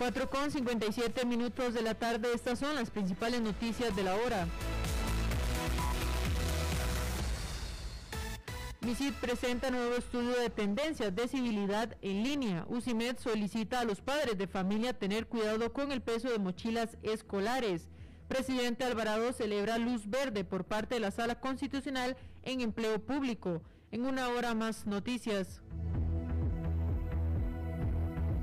4 con 57 minutos de la tarde, estas son las principales noticias de la hora. MISID presenta nuevo estudio de tendencias de civilidad en línea. UCIMED solicita a los padres de familia tener cuidado con el peso de mochilas escolares. Presidente Alvarado celebra luz verde por parte de la Sala Constitucional en empleo público. En una hora más noticias.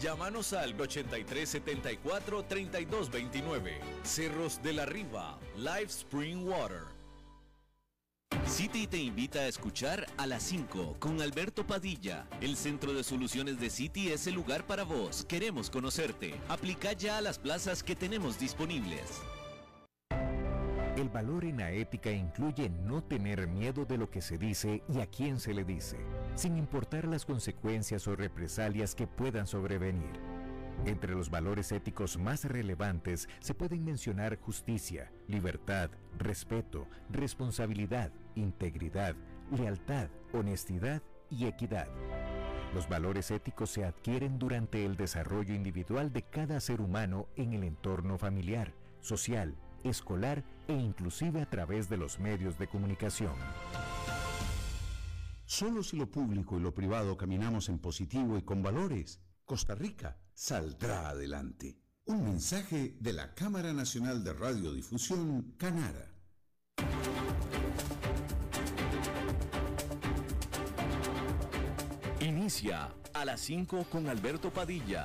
Llámanos al 8374-3229. Cerros de la Riva, Live Spring Water. City te invita a escuchar a las 5 con Alberto Padilla. El Centro de Soluciones de City es el lugar para vos. Queremos conocerte. Aplica ya a las plazas que tenemos disponibles. El valor en la ética incluye no tener miedo de lo que se dice y a quién se le dice, sin importar las consecuencias o represalias que puedan sobrevenir. Entre los valores éticos más relevantes se pueden mencionar justicia, libertad, respeto, responsabilidad, integridad, lealtad, honestidad y equidad. Los valores éticos se adquieren durante el desarrollo individual de cada ser humano en el entorno familiar, social, escolar e inclusive a través de los medios de comunicación. Solo si lo público y lo privado caminamos en positivo y con valores, Costa Rica saldrá adelante. Un mensaje de la Cámara Nacional de Radiodifusión, Canara. Inicia a las 5 con Alberto Padilla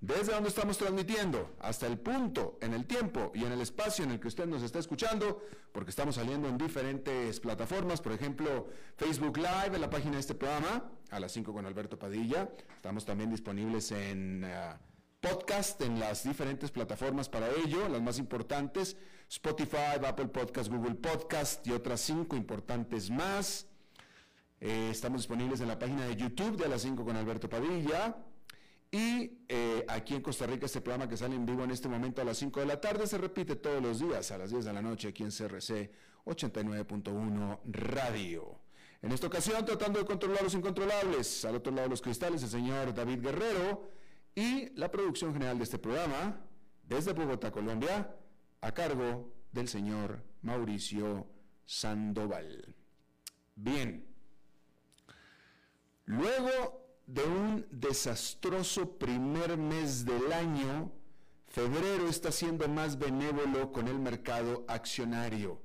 desde donde estamos transmitiendo hasta el punto, en el tiempo y en el espacio en el que usted nos está escuchando, porque estamos saliendo en diferentes plataformas, por ejemplo, Facebook Live, en la página de este programa, a las 5 con Alberto Padilla. Estamos también disponibles en... Uh, podcast en las diferentes plataformas para ello, las más importantes, Spotify, Apple Podcast, Google Podcast y otras cinco importantes más. Eh, estamos disponibles en la página de YouTube de a las 5 con Alberto Padilla. Y eh, aquí en Costa Rica este programa que sale en vivo en este momento a las 5 de la tarde se repite todos los días a las 10 de la noche aquí en CRC 89.1 Radio. En esta ocasión tratando de controlar los incontrolables, al otro lado de los cristales el señor David Guerrero y la producción general de este programa, desde Bogotá, Colombia, a cargo del señor Mauricio Sandoval. Bien, luego de un desastroso primer mes del año, febrero está siendo más benévolo con el mercado accionario.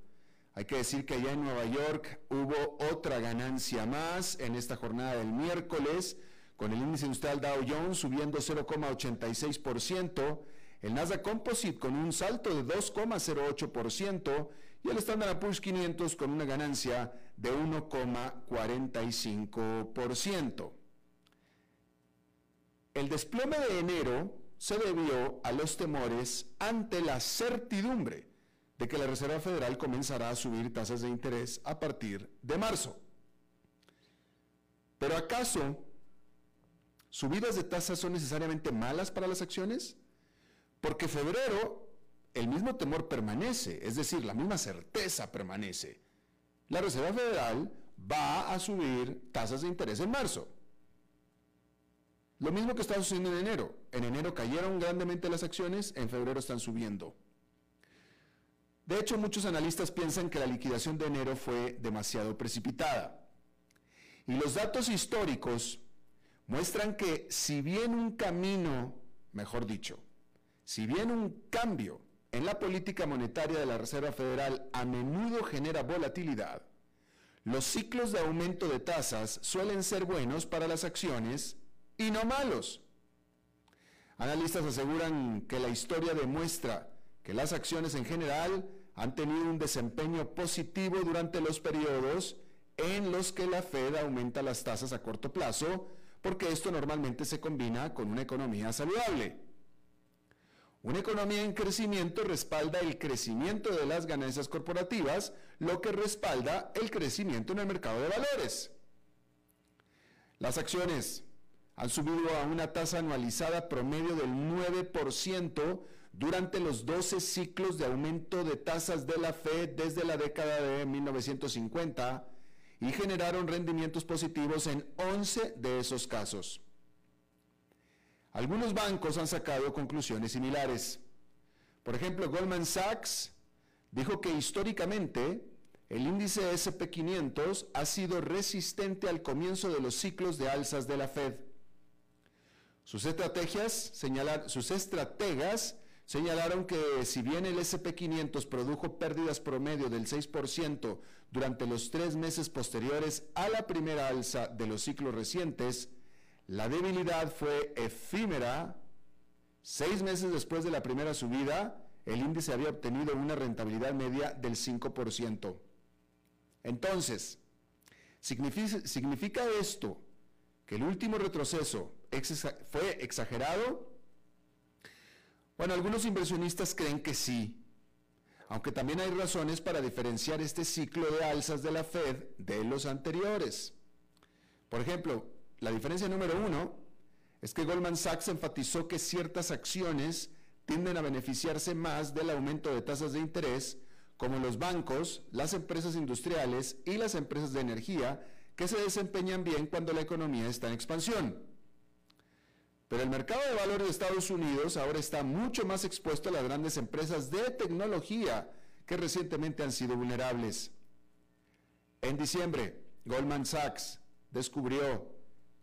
Hay que decir que allá en Nueva York hubo otra ganancia más en esta jornada del miércoles, con el índice industrial Dow Jones subiendo 0,86%, el Nasdaq Composite con un salto de 2,08% y el Standard Poor's 500 con una ganancia de 1,45%. El desplome de enero se debió a los temores ante la certidumbre de que la Reserva Federal comenzará a subir tasas de interés a partir de marzo. Pero ¿acaso subidas de tasas son necesariamente malas para las acciones? Porque febrero el mismo temor permanece, es decir, la misma certeza permanece. La Reserva Federal va a subir tasas de interés en marzo. Lo mismo que está sucediendo en enero. En enero cayeron grandemente las acciones, en febrero están subiendo. De hecho, muchos analistas piensan que la liquidación de enero fue demasiado precipitada. Y los datos históricos muestran que si bien un camino, mejor dicho, si bien un cambio en la política monetaria de la Reserva Federal a menudo genera volatilidad, los ciclos de aumento de tasas suelen ser buenos para las acciones y no malos. Analistas aseguran que la historia demuestra que las acciones en general han tenido un desempeño positivo durante los periodos en los que la Fed aumenta las tasas a corto plazo, porque esto normalmente se combina con una economía saludable. Una economía en crecimiento respalda el crecimiento de las ganancias corporativas, lo que respalda el crecimiento en el mercado de valores. Las acciones han subido a una tasa anualizada promedio del 9% durante los 12 ciclos de aumento de tasas de la Fed desde la década de 1950 y generaron rendimientos positivos en 11 de esos casos. Algunos bancos han sacado conclusiones similares. Por ejemplo, Goldman Sachs dijo que históricamente el índice SP500 ha sido resistente al comienzo de los ciclos de alzas de la Fed. Sus estrategias sus estrategas señalaron que si bien el SP500 produjo pérdidas promedio del 6% durante los tres meses posteriores a la primera alza de los ciclos recientes, la debilidad fue efímera. Seis meses después de la primera subida, el índice había obtenido una rentabilidad media del 5%. Entonces, ¿significa, esto que el último retroceso fue exagerado? Bueno, algunos inversionistas creen que sí, aunque también hay razones para diferenciar este ciclo de alzas de la Fed de los anteriores. Por ejemplo, la diferencia número uno es que Goldman Sachs enfatizó que ciertas acciones tienden a beneficiarse más del aumento de tasas de interés, como los bancos, las empresas industriales y las empresas de energía, que se desempeñan bien cuando la economía está en expansión. Pero el mercado de valores de Estados Unidos ahora está mucho más expuesto a las grandes empresas de tecnología que recientemente han sido vulnerables. En diciembre, Goldman Sachs descubrió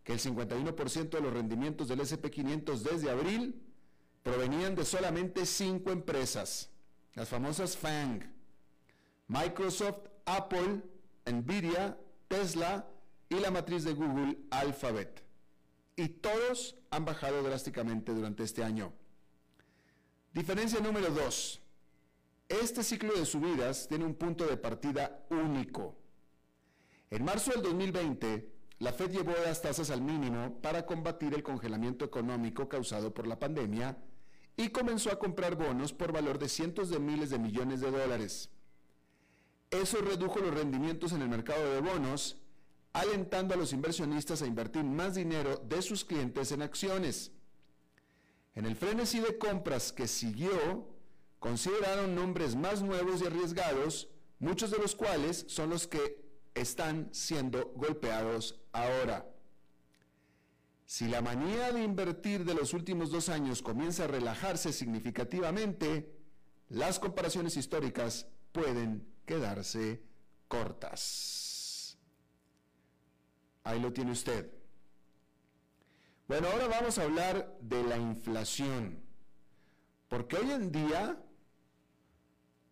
que el 51% de los rendimientos del SP500 desde abril provenían de solamente cinco empresas, las famosas FANG, Microsoft, Apple, Nvidia, Tesla y la matriz de Google, Alphabet. Y todos han bajado drásticamente durante este año. Diferencia número 2. Este ciclo de subidas tiene un punto de partida único. En marzo del 2020, la Fed llevó las tasas al mínimo para combatir el congelamiento económico causado por la pandemia y comenzó a comprar bonos por valor de cientos de miles de millones de dólares. Eso redujo los rendimientos en el mercado de bonos, alentando a los inversionistas a invertir más dinero de sus clientes en acciones. En el frenesí de compras que siguió, consideraron nombres más nuevos y arriesgados, muchos de los cuales son los que están siendo golpeados ahora. Si la manía de invertir de los últimos dos años comienza a relajarse significativamente, las comparaciones históricas pueden quedarse cortas. Ahí lo tiene usted. Bueno, ahora vamos a hablar de la inflación. Porque hoy en día,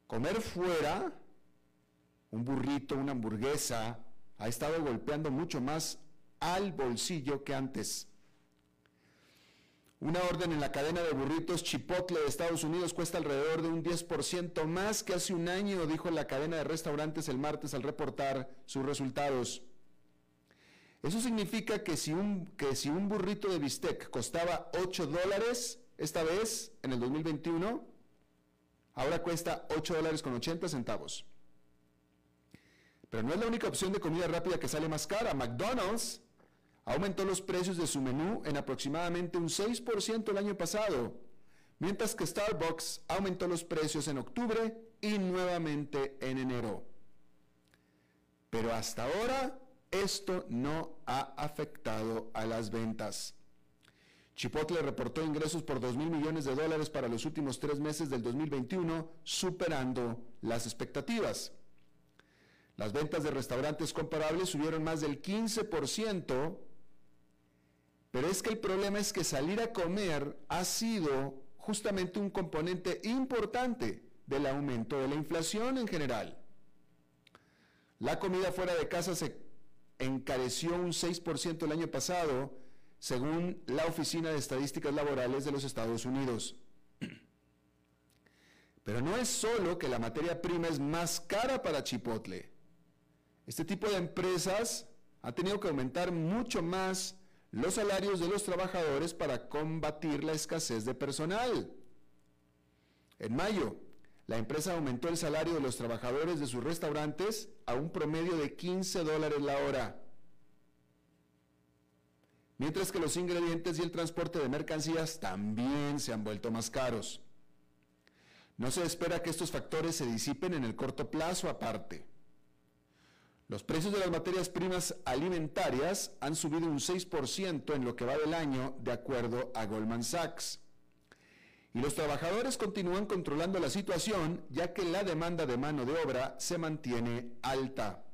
comer fuera un burrito, una hamburguesa, ha estado golpeando mucho más al bolsillo que antes. Una orden en la cadena de burritos Chipotle de Estados Unidos cuesta alrededor de un 10% más que hace un año, dijo la cadena de restaurantes el martes al reportar sus resultados. Eso significa que si un, burrito de bistec costaba 8 dólares, esta vez, en el 2021, ahora cuesta 8 dólares con 80 centavos. Pero no es la única opción de comida rápida que sale más cara. McDonald's aumentó los precios de su menú en aproximadamente un 6% el año pasado, mientras que Starbucks aumentó los precios en octubre y nuevamente en enero. Pero hasta ahora esto no ha afectado a las ventas. Chipotle reportó ingresos por 2 mil millones de dólares para los últimos tres meses del 2021, superando las expectativas. Las ventas de restaurantes comparables subieron más del 15%, pero es que el problema es que salir a comer ha sido justamente un componente importante del aumento de la inflación en general. La comida fuera de casa se encareció un 6% el año pasado, según la Oficina de Estadísticas Laborales de los Estados Unidos. Pero no es solo que la materia prima es más cara para Chipotle. Este tipo de empresas ha tenido que aumentar mucho más los salarios de los trabajadores para combatir la escasez de personal. En mayo, la empresa aumentó el salario de los trabajadores de sus restaurantes a un promedio de 15 dólares la hora, mientras que los ingredientes y el transporte de mercancías también se han vuelto más caros. No se espera que estos factores se disipen en el corto plazo aparte. Los precios de las materias primas alimentarias han subido un 6% en lo que va del año, de acuerdo a Goldman Sachs. Y los trabajadores continúan controlando la situación, ya que la demanda de mano de obra se mantiene alta.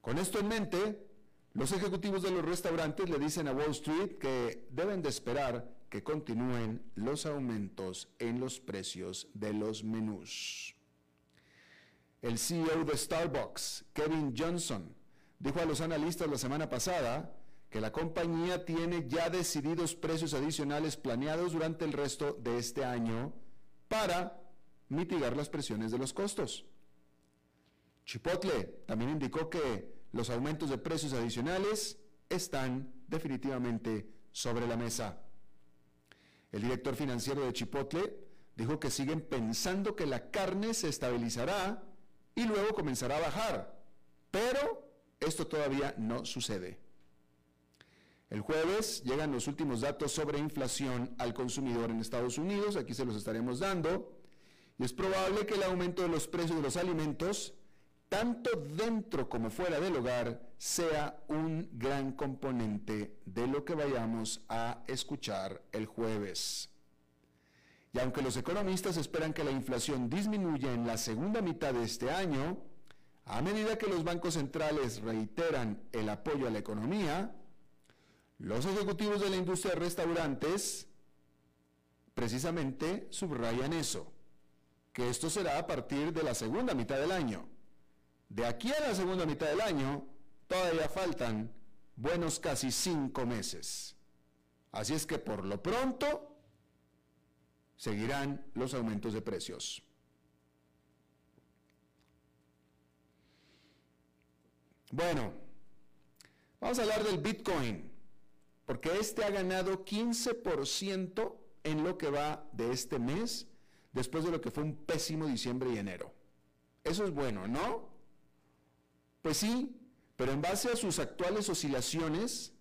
Con esto en mente, los ejecutivos de los restaurantes le dicen a Wall Street que deben de esperar que continúen los aumentos en los precios de los menús. El CEO de Starbucks, Kevin Johnson, dijo a los analistas la semana pasada que la compañía tiene ya decididos precios adicionales planeados durante el resto de este año para mitigar las presiones de los costos. Chipotle también indicó que los aumentos de precios adicionales están definitivamente sobre la mesa. El director financiero de Chipotle dijo que siguen pensando que la carne se estabilizará y luego comenzará a bajar. Pero esto todavía no sucede. El jueves llegan los últimos datos sobre inflación al consumidor en Estados Unidos, aquí se los estaremos dando, y es probable que el aumento de los precios de los alimentos, tanto dentro como fuera del hogar, sea un gran componente de lo que vayamos a escuchar el jueves. Y aunque los economistas esperan que la inflación disminuya en la segunda mitad de este año, a medida que los bancos centrales reiteran el apoyo a la economía, los ejecutivos de la industria de restaurantes precisamente subrayan eso, que esto será a partir de la segunda mitad del año. De aquí a la segunda mitad del año todavía faltan buenos casi cinco meses. Así es que por lo pronto seguirán los aumentos de precios. Bueno, vamos a hablar del Bitcoin, porque este ha ganado 15% en lo que va de este mes, después de lo que fue un pésimo diciembre y enero. Eso es bueno, ¿no? Pues sí, pero en base a sus actuales oscilaciones,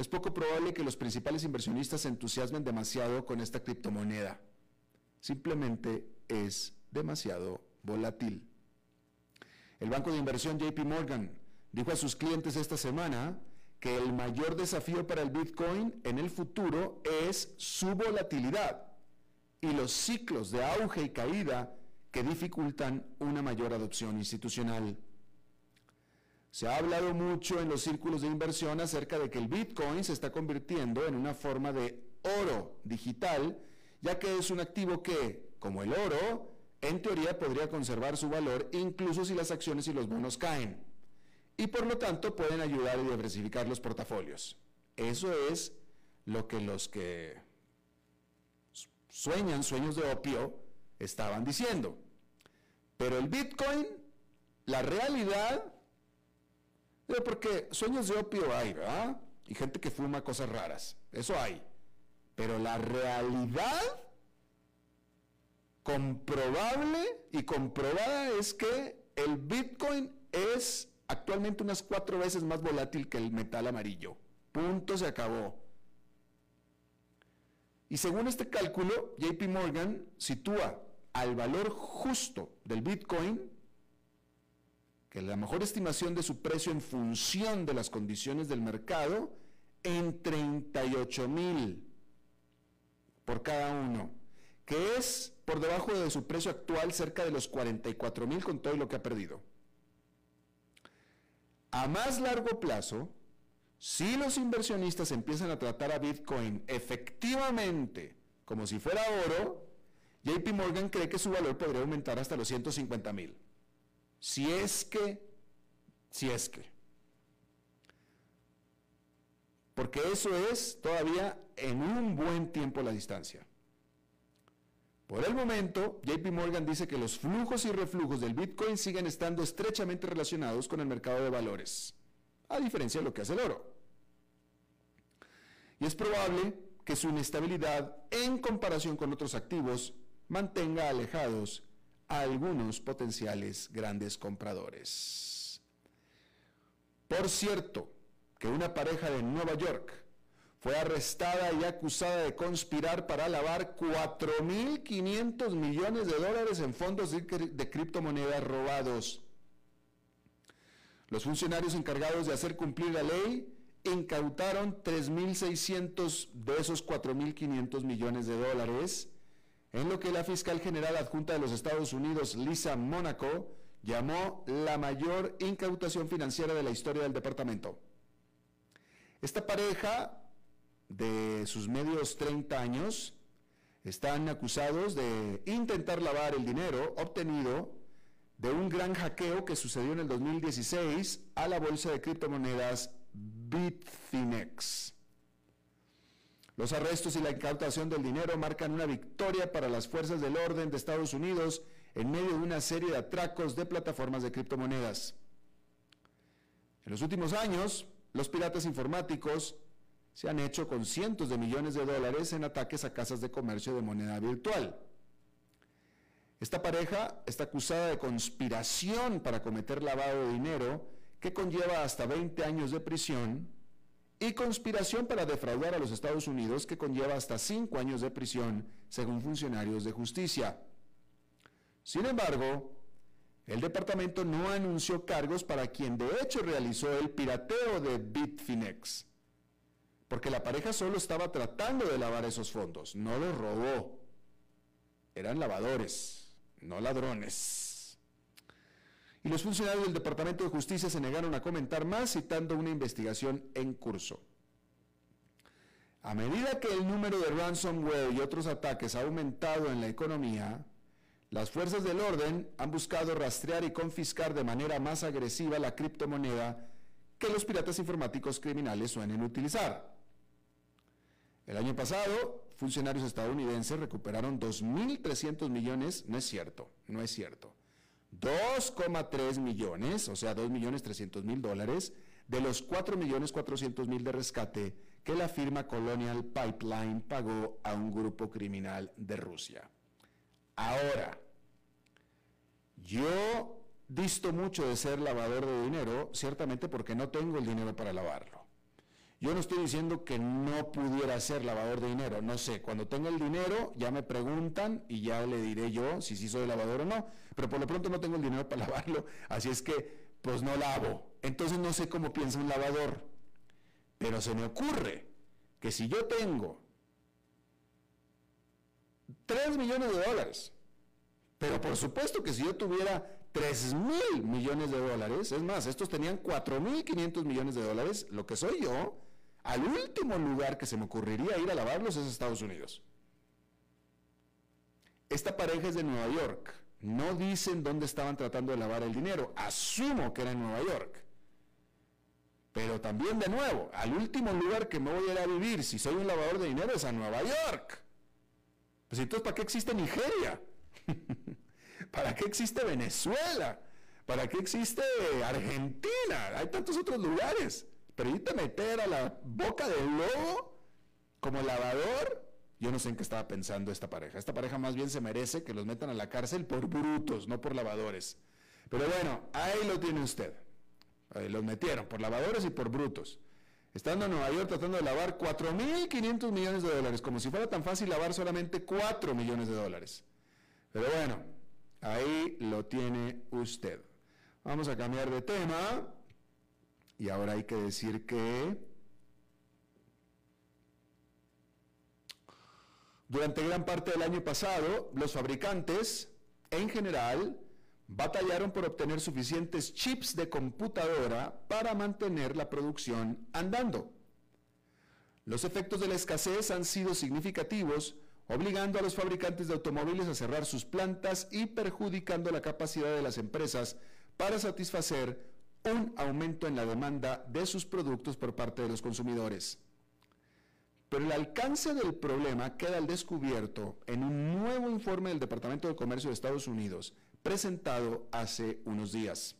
es poco probable que los principales inversionistas se entusiasmen demasiado con esta criptomoneda. Simplemente es demasiado volátil. El banco de inversión JP Morgan dijo a sus clientes esta semana que el mayor desafío para el Bitcoin en el futuro es su volatilidad y los ciclos de auge y caída que dificultan una mayor adopción institucional. Se ha hablado mucho en los círculos de inversión acerca de que el Bitcoin se está convirtiendo en una forma de oro digital, ya que es un activo que, como el oro, en teoría podría conservar su valor incluso si las acciones y los bonos caen. Y por lo tanto pueden ayudar a diversificar los portafolios. Eso es lo que los que sueñan sueños de opio estaban diciendo. Pero el Bitcoin, la realidad, porque sueños de opio hay, ¿verdad? Y gente que fuma cosas raras, eso hay. Pero la realidad comprobable y comprobada es que el Bitcoin es actualmente unas cuatro veces más volátil que el metal amarillo. Punto, se acabó. Y según este cálculo, JP Morgan sitúa al valor justo del Bitcoin, que la mejor estimación de su precio en función de las condiciones del mercado, en 38 mil por cada uno, que es por debajo de su precio actual cerca de los 44 mil con todo lo que ha perdido. A más largo plazo, si los inversionistas empiezan a tratar a Bitcoin efectivamente como si fuera oro, JP Morgan cree que su valor podría aumentar hasta los 150 mil. Si es que, si es que. Porque eso es todavía en un buen tiempo la distancia. Por el momento, JP Morgan dice que los flujos y reflujos del Bitcoin siguen estando estrechamente relacionados con el mercado de valores, a diferencia de lo que hace el oro. Y es probable que su inestabilidad en comparación con otros activos mantenga alejados a algunos potenciales grandes compradores. Por cierto, que una pareja de Nueva York fue arrestada y acusada de conspirar para lavar 4.500 millones de dólares en fondos de, criptomonedas robados. Los funcionarios encargados de hacer cumplir la ley incautaron 3.600 de esos 4.500 millones de dólares, en lo que la fiscal general adjunta de los Estados Unidos, Lisa Monaco, llamó la mayor incautación financiera de la historia del departamento. Esta pareja de sus medios 30 años están acusados de intentar lavar el dinero obtenido de un gran hackeo que sucedió en el 2016 a la bolsa de criptomonedas Bitfinex. Los arrestos y la incautación del dinero marcan una victoria para las fuerzas del orden de Estados Unidos en medio de una serie de atracos de plataformas de criptomonedas. En los últimos años, los piratas informáticos se han hecho con cientos de millones de dólares en ataques a casas de comercio de moneda virtual. Esta pareja está acusada de conspiración para cometer lavado de dinero que conlleva hasta 20 años de prisión y conspiración para defraudar a los Estados Unidos que conlleva hasta 5 años de prisión, según funcionarios de justicia. Sin embargo, el departamento no anunció cargos para quien de hecho realizó el pirateo de Bitfinex porque la pareja solo estaba tratando de lavar esos fondos, no los robó. Eran lavadores, no ladrones. Y los funcionarios del Departamento de Justicia se negaron a comentar más citando una investigación en curso. A medida que el número de ransomware y otros ataques ha aumentado en la economía, las fuerzas del orden han buscado rastrear y confiscar de manera más agresiva la criptomoneda que los piratas informáticos criminales suelen utilizar. El año pasado, funcionarios estadounidenses recuperaron 2.300 millones, no es cierto, no es cierto, 2,3 millones, o sea, 2.300.000 dólares, de los 4.400.000 de rescate que la firma Colonial Pipeline pagó a un grupo criminal de Rusia. Ahora, yo disto mucho de ser lavador de dinero, ciertamente porque no tengo el dinero para lavarlo. Yo no estoy diciendo que no pudiera ser lavador de dinero, no sé, cuando tenga el dinero ya me preguntan y ya le diré yo si sí soy lavador o no, pero por lo pronto no tengo el dinero para lavarlo, así es que pues no lavo. Entonces no sé cómo piensa un lavador, pero se me ocurre que si yo tengo 3 millones de dólares, pero por supuesto que si yo tuviera 3 mil millones de dólares, es más, estos tenían 4 mil 500 millones de dólares, lo que soy yo, al último lugar que se me ocurriría ir a lavarlos es Estados Unidos. Esta pareja es de Nueva York No dicen dónde estaban tratando de lavar el dinero. Asumo que era en Nueva York. Pero también de nuevo, al último lugar que me voy a ir a vivir si soy un lavador de dinero es a Nueva York. Pues entonces, ¿para qué existe Nigeria? ¿Para qué existe Venezuela? ¿Para qué existe Argentina? Hay tantos otros lugares. A meter a la boca del lobo como lavador, yo no sé en qué estaba pensando esta pareja. Esta pareja más bien se merece que los metan a la cárcel por brutos, no por lavadores. Pero bueno, ahí lo tiene usted. los metieron por lavadores y por brutos. Estando en Nueva York tratando de lavar 4.500 millones de dólares, como si fuera tan fácil lavar solamente 4 millones de dólares. Pero bueno, ahí lo tiene usted. Vamos a cambiar de tema. Y ahora hay que decir que durante gran parte del año pasado, los fabricantes, en general, batallaron por obtener suficientes chips de computadora para mantener la producción andando. Los efectos de la escasez han sido significativos, obligando a los fabricantes de automóviles a cerrar sus plantas y perjudicando la capacidad de las empresas para satisfacer un aumento en la demanda de sus productos por parte de los consumidores. Pero el alcance del problema queda al descubierto en un nuevo informe del Departamento de Comercio de Estados Unidos, presentado hace unos días.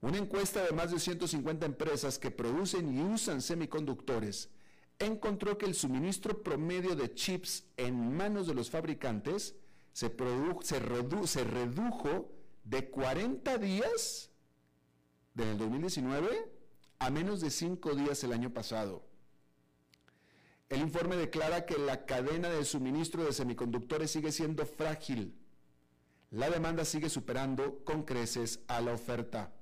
Una encuesta de más de 150 empresas que producen y usan semiconductores encontró que el suministro promedio de chips en manos de los fabricantes se, se, redujo de 40 días del 2019 a menos de 5 días el año pasado. El informe declara que la cadena de suministro de semiconductores sigue siendo frágil la demanda sigue superando con creces a la oferta.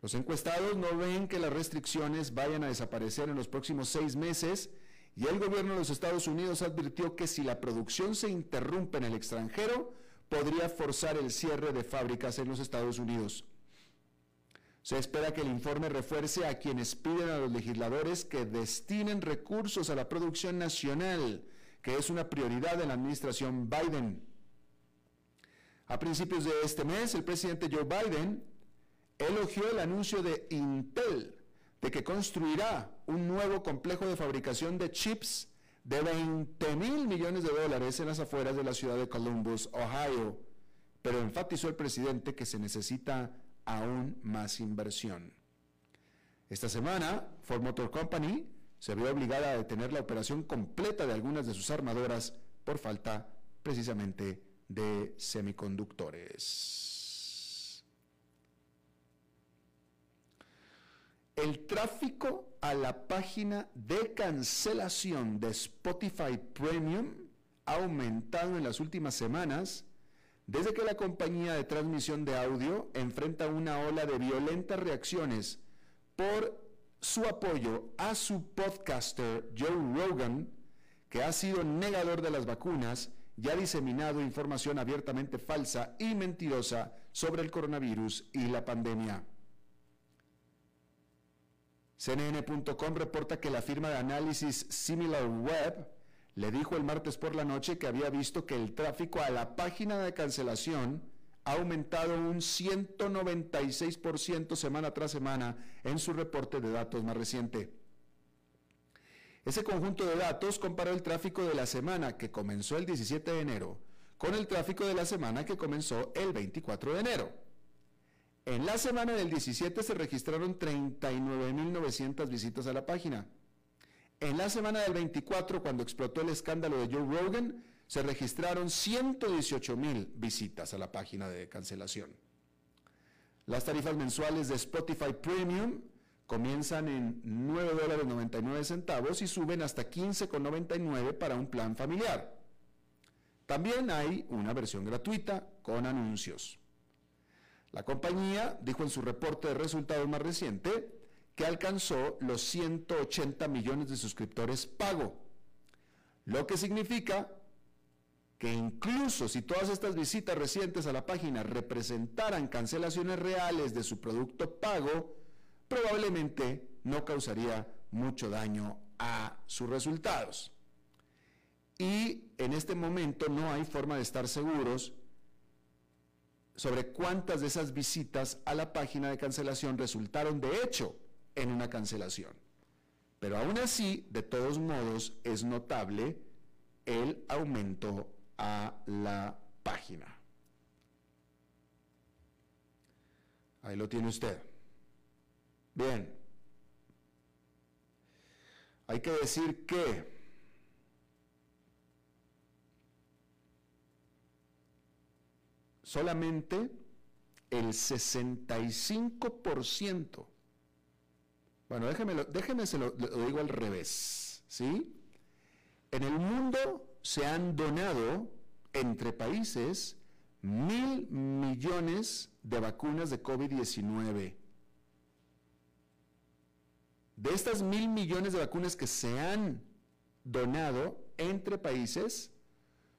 Los encuestados no ven que las restricciones vayan a desaparecer en los próximos seis meses y el gobierno de los Estados Unidos advirtió que si la producción se interrumpe en el extranjero, podría forzar el cierre de fábricas en los Estados Unidos. Se espera que el informe refuerce a quienes piden a los legisladores que destinen recursos a la producción nacional, que es una prioridad de la administración Biden. A principios de este mes, el presidente Joe Biden elogió el anuncio de Intel de que construirá un nuevo complejo de fabricación de chips de 20 mil millones de dólares en las afueras de la ciudad de Columbus, Ohio, pero enfatizó el presidente que se necesita aún más inversión. Esta semana, Ford Motor Company se vio obligada a detener la operación completa de algunas de sus armadoras por falta precisamente de semiconductores. El tráfico a la página de cancelación de Spotify Premium ha aumentado en las últimas semanas desde que la compañía de transmisión de audio enfrenta una ola de violentas reacciones por su apoyo a su podcaster Joe Rogan, que ha sido negador de las vacunas ya ha diseminado información abiertamente falsa y mentirosa sobre el coronavirus y la pandemia. CNN.com reporta que la firma de análisis SimilarWeb le dijo el martes por la noche que había visto que el tráfico a la página de cancelación ha aumentado un 196% semana tras semana en su reporte de datos más reciente. Ese conjunto de datos comparó el tráfico de la semana que comenzó el 17 de enero con el tráfico de la semana que comenzó el 24 de enero. En la semana del 17 se registraron 39.900 visitas a la página. En la semana del 24, cuando explotó el escándalo de Joe Rogan, se registraron 118.000 visitas a la página de cancelación. Las tarifas mensuales de Spotify Premium comienzan en 9 dólares 99 centavos y suben hasta 15,99 para un plan familiar. También hay una versión gratuita con anuncios. La compañía dijo en su reporte de resultados más reciente que alcanzó los 180 millones de suscriptores pago, lo que significa que incluso si todas estas visitas recientes a la página representaran cancelaciones reales de su producto pago, probablemente no causaría mucho daño a sus resultados. Y en este momento no hay forma de estar seguros sobre cuántas de esas visitas a la página de cancelación resultaron de hecho en una cancelación. Pero aún así, de todos modos, es notable el aumento a la página. Ahí lo tiene usted. Bien. Hay que decir que solamente el 65%, bueno, déjeme, déjeme se lo, lo digo al revés, ¿sí? En el mundo se han donado entre países mil millones de vacunas de COVID-19. De estas mil millones de vacunas que se han donado entre países,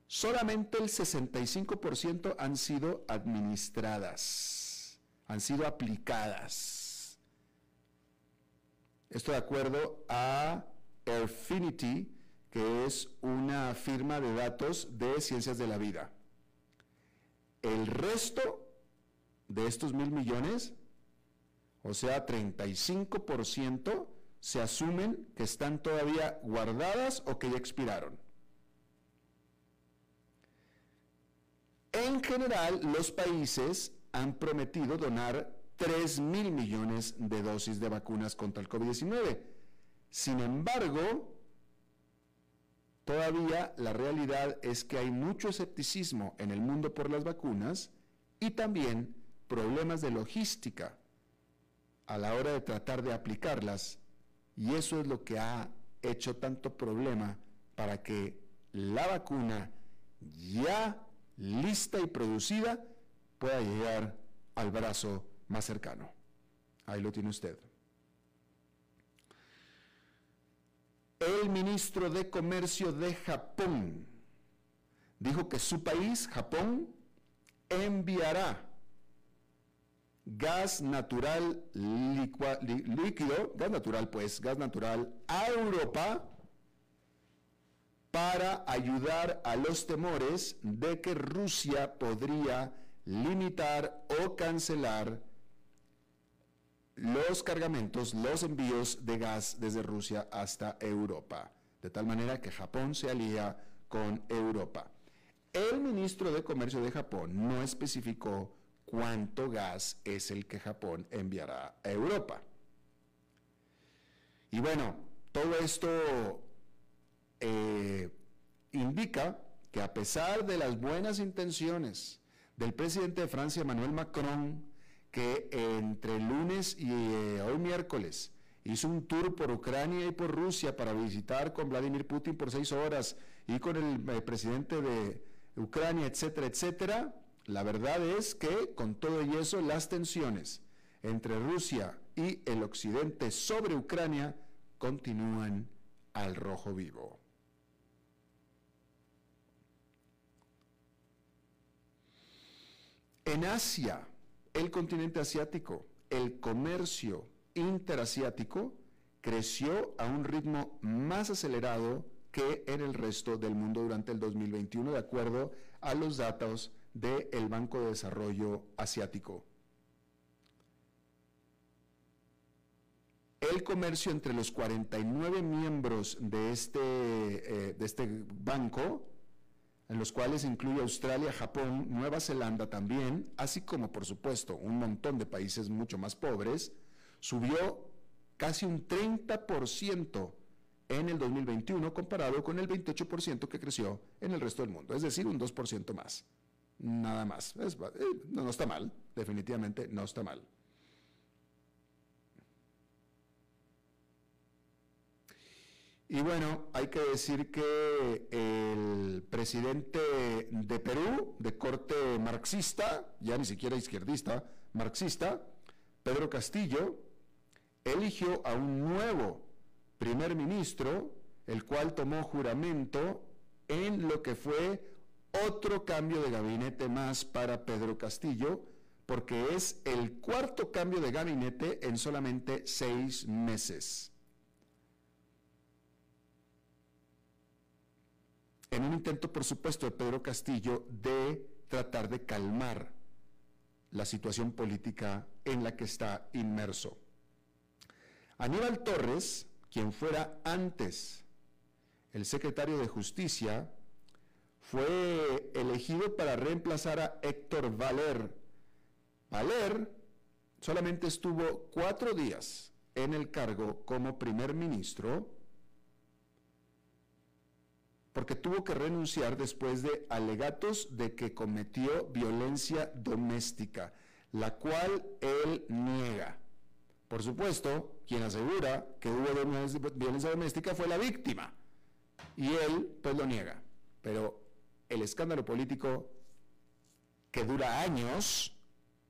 solamente el 65% han sido administradas, han sido aplicadas. Esto de acuerdo a Airfinity, que es una firma de datos de ciencias de la vida. El resto de estos mil millones, o sea, 35%, se asumen que están todavía guardadas o que ya expiraron. En general, los países han prometido donar 3 mil millones de dosis de vacunas contra el COVID-19. Sin embargo, todavía la realidad es que hay mucho escepticismo en el mundo por las vacunas y también problemas de logística a la hora de tratar de aplicarlas. Y eso es lo que ha hecho tanto problema para que la vacuna ya lista y producida, pueda llegar al brazo más cercano. Ahí lo tiene usted. El ministro de Comercio de Japón dijo que su país, Japón, enviará gas natural líquido, gas natural pues, gas natural a Europa para ayudar a los temores de que Rusia podría limitar o cancelar los cargamentos, los envíos de gas desde Rusia hasta Europa, de tal manera que Japón se alía con Europa. El ministro de Comercio de Japón no especificó cuánto gas es el que Japón enviará a Europa. Y bueno, todo esto eh, indica que a pesar de las buenas intenciones del presidente de Francia, Emmanuel Macron, que entre lunes y eh, hoy miércoles hizo un tour por Ucrania y por Rusia para visitar con Vladimir Putin por seis horas y con el eh, presidente de Ucrania, etcétera, etcétera, la verdad es que con todo y eso las tensiones entre Rusia y el occidente sobre Ucrania continúan al rojo vivo. En Asia, el continente asiático, el comercio interasiático creció a un ritmo más acelerado que en el resto del mundo durante el 2021, de acuerdo a los datos del Banco de Desarrollo Asiático. El comercio entre los 49 miembros de este, eh, de este banco en los cuales incluye Australia, Japón, Nueva Zelanda también, así como por supuesto un montón de países mucho más pobres, subió casi un 30% en el 2021 comparado con el 28% que creció en el resto del mundo, es decir, un 2% más. Nada más. Eh, no está mal, definitivamente no está mal. Y bueno, hay que decir que el presidente de Perú, de corte marxista, ya ni siquiera izquierdista, marxista, Pedro Castillo, eligió a un nuevo primer ministro, el cual tomó juramento en lo que fue otro cambio de gabinete más para Pedro Castillo, porque es el cuarto cambio de gabinete en solamente seis meses. En un intento, por supuesto, de Pedro Castillo de tratar de calmar la situación política en la que está inmerso. Aníbal Torres, quien fuera antes el secretario de Justicia, fue elegido para reemplazar a Héctor Valer. Valer solamente estuvo cuatro días en el cargo como primer ministro porque tuvo que renunciar después de alegatos de que cometió violencia doméstica, la cual él niega. Por supuesto, quien asegura que hubo violencia doméstica fue la víctima, y él pues lo niega. Pero el escándalo político que dura años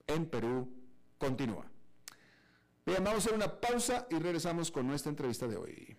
en Perú continúa. Bien, vamos a hacer una pausa y regresamos con nuestra entrevista de hoy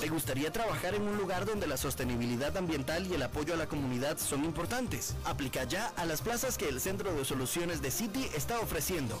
¿Te gustaría trabajar en un lugar donde la sostenibilidad ambiental y el apoyo a la comunidad son importantes? Aplica ya a las plazas que el Centro de Soluciones de City está ofreciendo.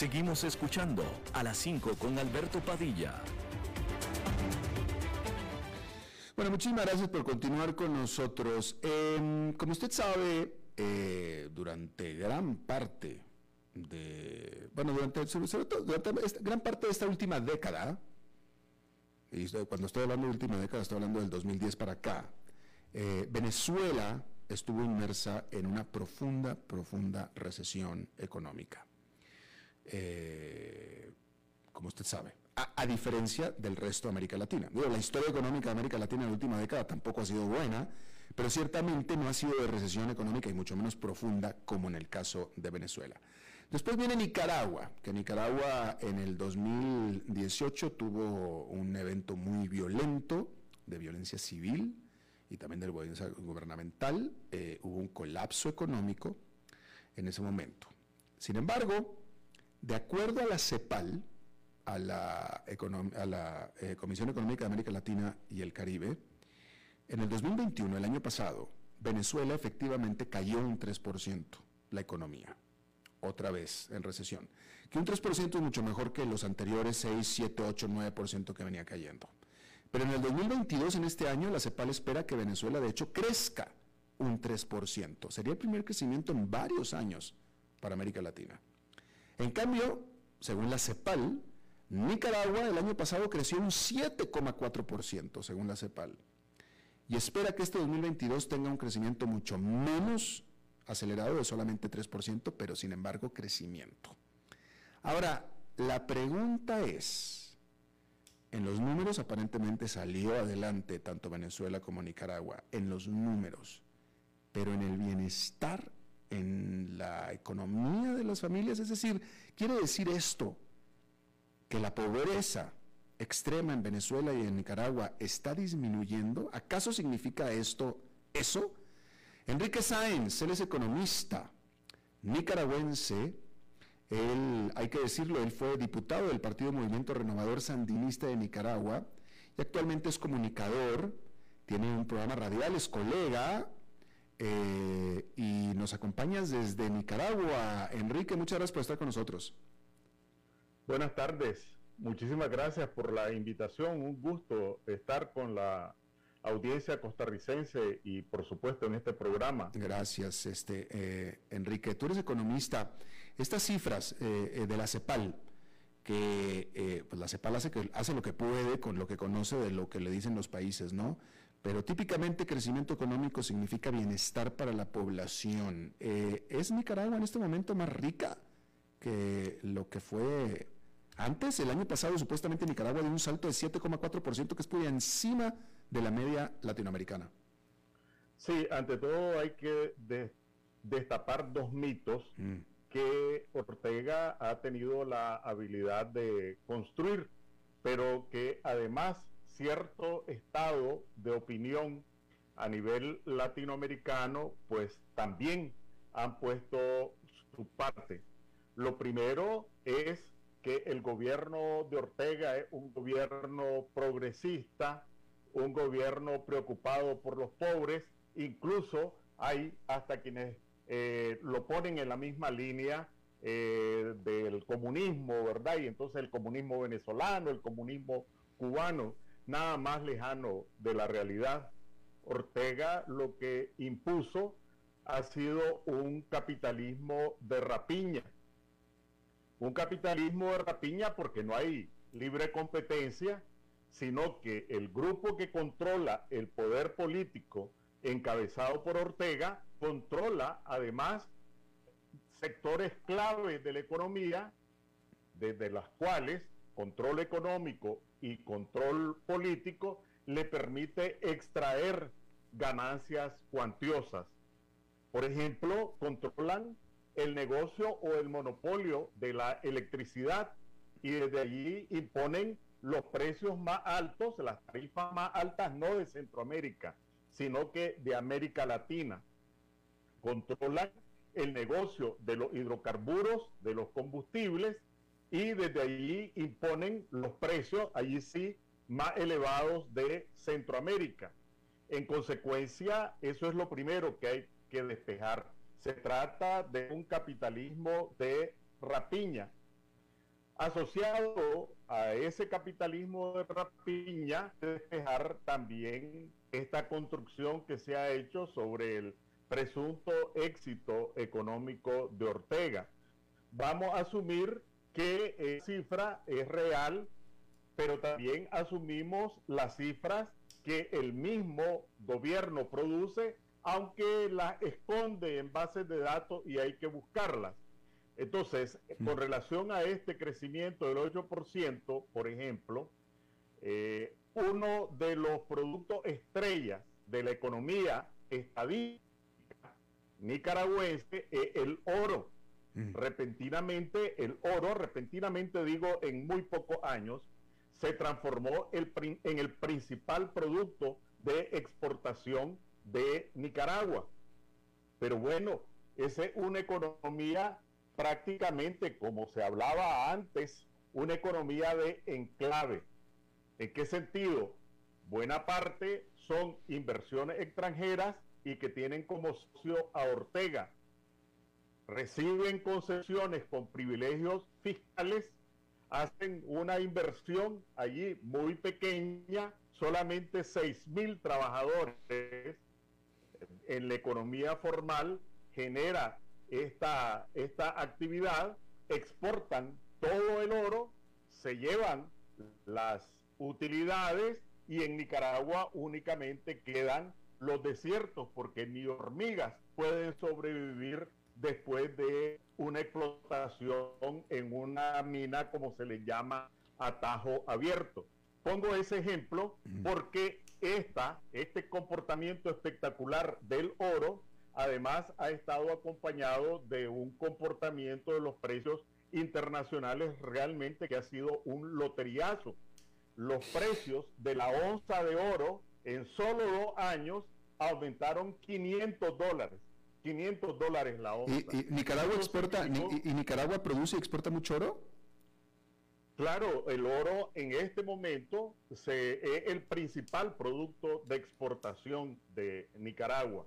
Seguimos escuchando a las 5 con Alberto Padilla. Bueno, muchísimas gracias por continuar con nosotros. Em, como usted sabe, eh, durante gran parte de, bueno, durante, gran parte de esta última década, y cuando estoy hablando de última década, estoy hablando del 2010 para acá, eh, Venezuela estuvo inmersa en una profunda, profunda recesión económica. Eh, como usted sabe, a, diferencia del resto de América Latina. la historia económica de América Latina en la última década tampoco ha sido buena, pero ciertamente no ha sido de recesión económica y mucho menos profunda como en el caso de Venezuela. Después viene Nicaragua, que Nicaragua en el 2018 tuvo un evento muy violento de violencia civil y también de violencia gubernamental. Eh, hubo un colapso económico en ese momento. Sin embargo, de acuerdo a la CEPAL, a la, a la eh, Comisión Económica de América Latina y el Caribe, en el 2021, el año pasado, Venezuela efectivamente cayó un 3% la economía otra vez en recesión. Que un 3% es mucho mejor que los anteriores 6, 7, 8, 9% que venía cayendo. Pero en el 2022, en este año, la CEPAL espera que Venezuela de hecho crezca un 3%. Sería el primer crecimiento en varios años para América Latina. En cambio, según la CEPAL, Nicaragua el año pasado creció un 7,4%, según la CEPAL. Y espera que este 2022 tenga un crecimiento mucho menos acelerado de solamente 3%, pero sin embargo crecimiento. Ahora, la pregunta es, En los números aparentemente salió adelante tanto Venezuela como Nicaragua, en los números, pero en el bienestar, en la economía de las familias, es decir, quiere decir esto, que la pobreza extrema en Venezuela y en Nicaragua está disminuyendo. ¿Acaso significa esto eso? Enrique Sáenz, él es economista nicaragüense, él, hay que decirlo, él fue diputado del Partido Movimiento Renovador Sandinista de Nicaragua y actualmente es comunicador, tiene un programa radial, es colega eh, y nos acompañas desde Nicaragua. Enrique, muchas gracias por estar con nosotros. Buenas tardes, muchísimas gracias por la invitación, un gusto estar con la audiencia costarricense y por supuesto en este programa. Gracias, este eh, Enrique. Tú eres economista. Estas cifras eh, eh, de la CEPAL, que pues la CEPAL hace, que, hace lo que puede con lo que conoce de lo que le dicen los países, ¿no? Pero típicamente crecimiento económico significa bienestar para la población. ¿Es Nicaragua en este momento más rica que lo que fue antes? El año pasado supuestamente Nicaragua dio un salto de 7,4% que es por encima de la media latinoamericana. Sí, ante todo hay que destapar dos mitos mm. Que Ortega ha tenido la habilidad de construir, pero que además cierto estado de opinión a nivel latinoamericano, pues también han puesto su parte. Lo primero es que el gobierno de Ortega es un gobierno progresista, un gobierno preocupado por los pobres, incluso hay hasta quienes eh, lo ponen en la misma línea eh, del comunismo, ¿verdad? Y entonces el comunismo venezolano, el comunismo cubano, nada más lejano de la realidad. Ortega lo que impuso ha sido un capitalismo de rapiña. Un capitalismo de rapiña porque no hay libre competencia sino que el grupo que controla el poder político encabezado por Ortega controla además sectores claves de la economía, desde las cuales control económico y control político le permite extraer ganancias cuantiosas. Por ejemplo, controlan el negocio o el monopolio de la electricidad y desde allí imponen los precios más altos, las tarifas más altas, no de Centroamérica, sino que de América Latina. Controlan el negocio de los hidrocarburos, de los combustibles, y desde allí imponen los precios, allí sí, más elevados de Centroamérica. En consecuencia, eso es lo primero que hay que despejar. Se trata de un capitalismo de rapiña, Asociado a ese capitalismo de rapiña, despejar también esta construcción que se ha hecho sobre el presunto éxito económico de Ortega. Vamos a asumir que esa cifra es real, pero también asumimos las cifras que el mismo gobierno produce, aunque las esconde en bases de datos y hay que buscarlas. Entonces, mm. con relación a este crecimiento del 8%, por ejemplo, eh, uno de los productos estrellas de la economía estadística nicaragüense es el oro. Mm. Repentinamente, el oro, repentinamente digo, en muy pocos años, se transformó en el principal producto de exportación de Nicaragua. Pero bueno, esa es una economía prácticamente, como se hablaba antes, una economía de enclave. ¿En qué sentido? Buena parte son inversiones extranjeras y que tienen como socio a Ortega. Reciben concesiones con privilegios fiscales, hacen una inversión allí muy pequeña, solamente 6 mil trabajadores en la economía formal genera esta, esta actividad, exportan todo el oro, se llevan las utilidades y en Nicaragua únicamente quedan los desiertos porque ni hormigas pueden sobrevivir después de una explotación en una mina como se le llama atajo abierto. pongo ese ejemplo porque esta, este comportamiento espectacular del oro, además ha estado acompañado de un comportamiento de los precios internacionales realmente que ha sido un loteriazo. Los precios de la onza de oro en solo dos años aumentaron 500 dólares. 500 dólares la onza. ¿Y, Nicaragua exporta, y, Nicaragua produce y exporta mucho oro? Claro, el oro en este momento se, es el principal producto de exportación de Nicaragua.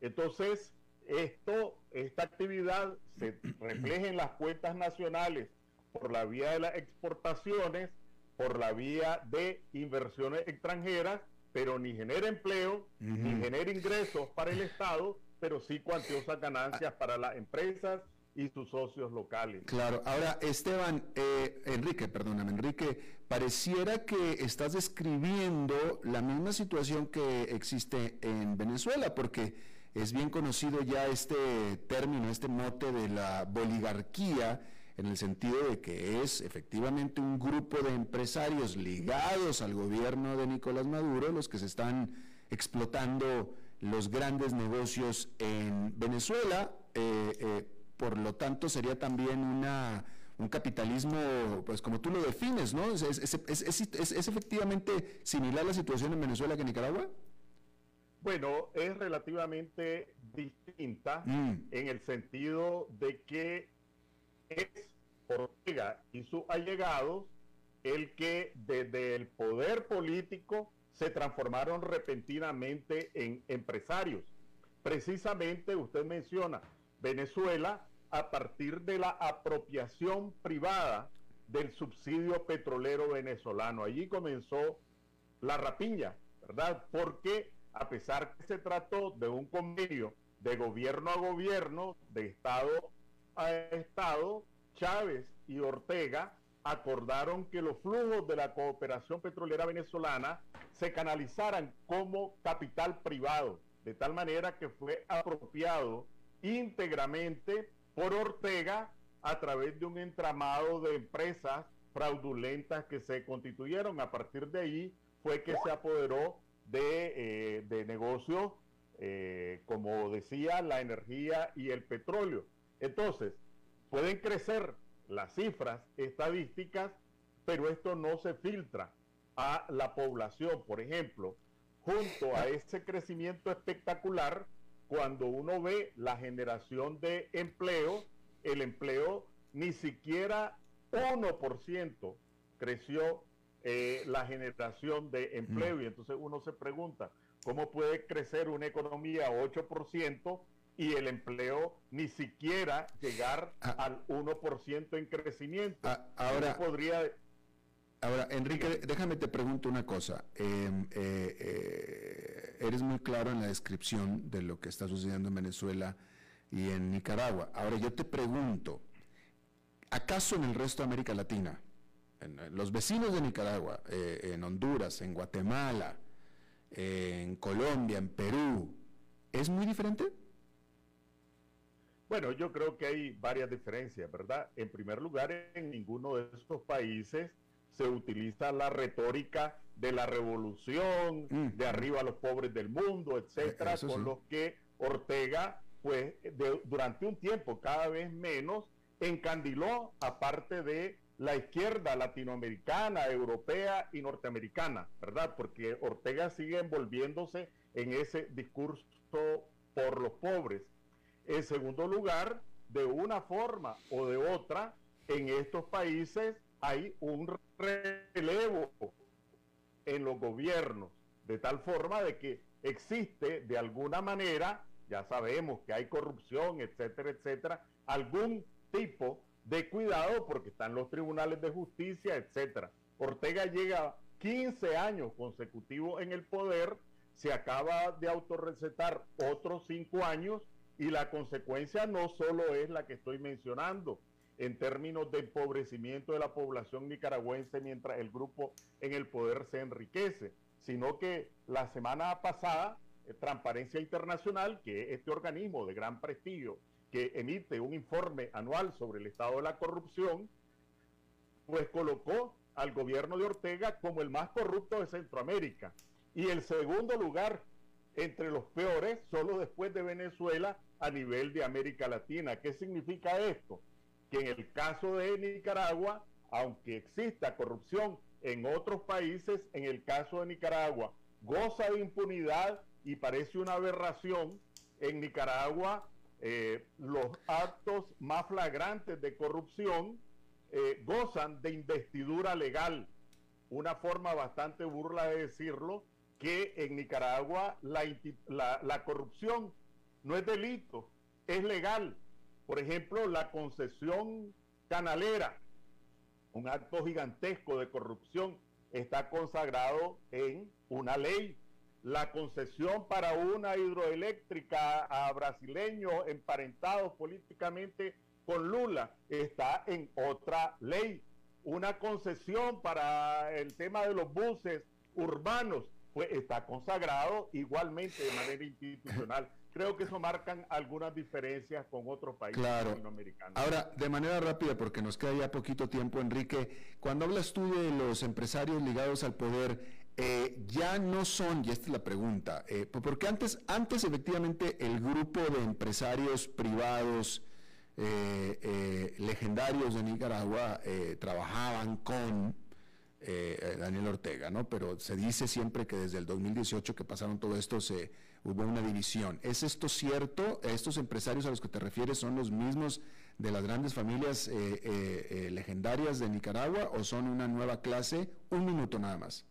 Entonces, esto, esta actividad se refleja en las cuentas nacionales por la vía de las exportaciones, por la vía de inversiones extranjeras, pero ni genera empleo, ni genera ingresos para el Estado, pero sí cuantiosas ganancias para las empresas y sus socios locales. Claro, ahora Esteban, eh, Enrique, perdóname, Enrique, pareciera que estás describiendo la misma situación que existe en Venezuela, porque es bien conocido ya este término, este mote de la boligarquía, en el sentido de que es efectivamente un grupo de empresarios ligados al gobierno de Nicolás Maduro los que se están explotando los grandes negocios en Venezuela. Eh, eh, por lo tanto, sería también una, un capitalismo, pues como tú lo defines, ¿no? ¿Es, es efectivamente similar la situación en Venezuela que en Nicaragua? Bueno, es relativamente distinta mm. en el sentido de que es Ortega y sus allegados el que desde el poder político se transformaron repentinamente en empresarios. Precisamente usted menciona Venezuela a partir de la apropiación privada del subsidio petrolero venezolano. Allí comenzó la rapiña, ¿verdad? Porque a pesar que se trató de un convenio de gobierno a gobierno, de Estado a Estado, Chávez y Ortega acordaron que los flujos de la cooperación petrolera venezolana se canalizaran como capital privado, de tal manera que fue apropiado íntegramente por Ortega a través de un entramado de empresas fraudulentas que se constituyeron. A partir de ahí fue que se apoderó de, eh, negocios, eh, como decía, la energía y el petróleo. Entonces, pueden crecer las cifras estadísticas, pero esto no se filtra a la población. Por ejemplo, junto a ese crecimiento espectacular, cuando uno ve la generación de empleo, el empleo ni siquiera 1% creció eh, la generación de empleo. Y entonces uno se pregunta, ¿cómo puede crecer una economía 8% y el empleo ni siquiera llegar ah. al 1% en crecimiento? Ah, ahora, podría... ahora, Enrique, déjame te pregunto una cosa. Em, eh, eh, eres muy claro en la descripción de lo que está sucediendo en Venezuela y en Nicaragua. Ahora yo te pregunto, ¿acaso en el resto de América Latina, en, los vecinos de Nicaragua, eh, en Honduras, en Guatemala, en Colombia, en Perú, ¿es muy diferente? Bueno, yo creo que hay varias diferencias, ¿verdad? En primer lugar, en ninguno de estos países se utiliza la retórica de la revolución, mm. de arriba a los pobres del mundo, etcétera, con los que Ortega, pues, durante un tiempo cada vez menos, encandiló, aparte de la izquierda latinoamericana, europea y norteamericana, ¿verdad? Porque Ortega sigue envolviéndose en ese discurso por los pobres. En segundo lugar, de una forma o de otra, en estos países hay un relevo en los gobiernos, de tal forma de que existe de alguna manera, ya sabemos que hay corrupción, etcétera, etcétera, algún tipo de cuidado porque están los tribunales de justicia, etcétera. Ortega llega 15 años consecutivos en el poder, se acaba de autorrecetar otros 5 años y la consecuencia no solo es la que estoy mencionando en términos de empobrecimiento de la población nicaragüense mientras el grupo en el poder se enriquece, sino que la semana pasada eh, Transparencia Internacional, que es este organismo de gran prestigio que emite un informe anual sobre el estado de la corrupción, pues colocó al gobierno de Ortega como el más corrupto de Centroamérica. Y el segundo lugar entre los peores, solo después de Venezuela a nivel de América Latina. ¿Qué significa esto? Que en el caso de Nicaragua, aunque exista corrupción en otros países, en el caso de Nicaragua goza de impunidad y parece una aberración. En Nicaragua eh, los actos más flagrantes de corrupción eh, gozan de investidura legal. Una forma bastante burla de decirlo, que en Nicaragua la, corrupción no es delito, es legal. Por ejemplo, la concesión canalera, un acto gigantesco de corrupción, está consagrado en una ley. La concesión para una hidroeléctrica a brasileños emparentados políticamente con Lula está en otra ley. Una concesión para el tema de los buses urbanos pues está consagrado igualmente de manera institucional. Creo que eso marcan algunas diferencias con otros países latinoamericanos. Ahora, de manera rápida, porque nos queda ya poquito tiempo, Enrique, cuando hablas tú de los empresarios ligados al poder, eh, ya no son, y esta es la pregunta, eh, porque antes, antes efectivamente el grupo de empresarios privados eh, legendarios de Nicaragua trabajaban con eh, Daniel Ortega, ¿no? Pero se dice siempre que desde el 2018 que pasaron todo esto se hubo una división. ¿Es esto cierto? ¿Estos empresarios a los que te refieres son los mismos de las grandes familias eh, eh, legendarias de Nicaragua o son una nueva clase? Un minuto nada más.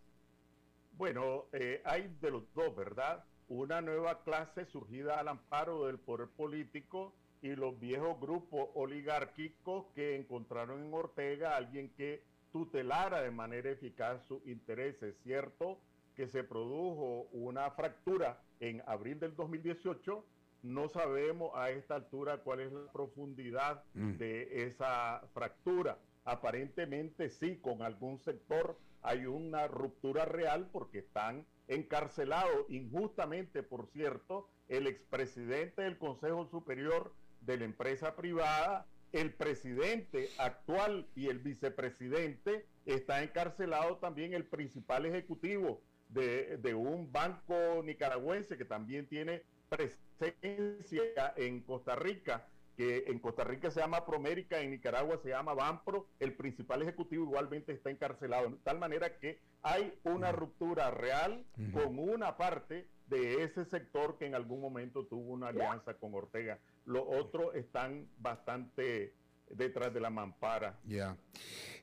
Bueno, hay de los dos, ¿verdad? Una nueva clase surgida al amparo del poder político y los viejos grupos oligárquicos que encontraron en Ortega a alguien que tutelara de manera eficaz sus intereses. Cierto que se produjo una fractura en abril del 2018, no sabemos a esta altura cuál es la profundidad mm. de esa fractura. Aparentemente sí, con algún sector hay una ruptura real porque están encarcelados injustamente, por cierto, el expresidente del Consejo Superior de la empresa privada, el presidente actual y el vicepresidente está encarcelado también el principal ejecutivo de, un banco nicaragüense que también tiene presencia en Costa Rica, que en Costa Rica se llama Promérica, en Nicaragua se llama Banpro, el principal ejecutivo igualmente está encarcelado, de tal manera que hay una ruptura real con una parte de ese sector que en algún momento tuvo una alianza con Ortega. Los otros están bastante detrás de la mampara. Ya.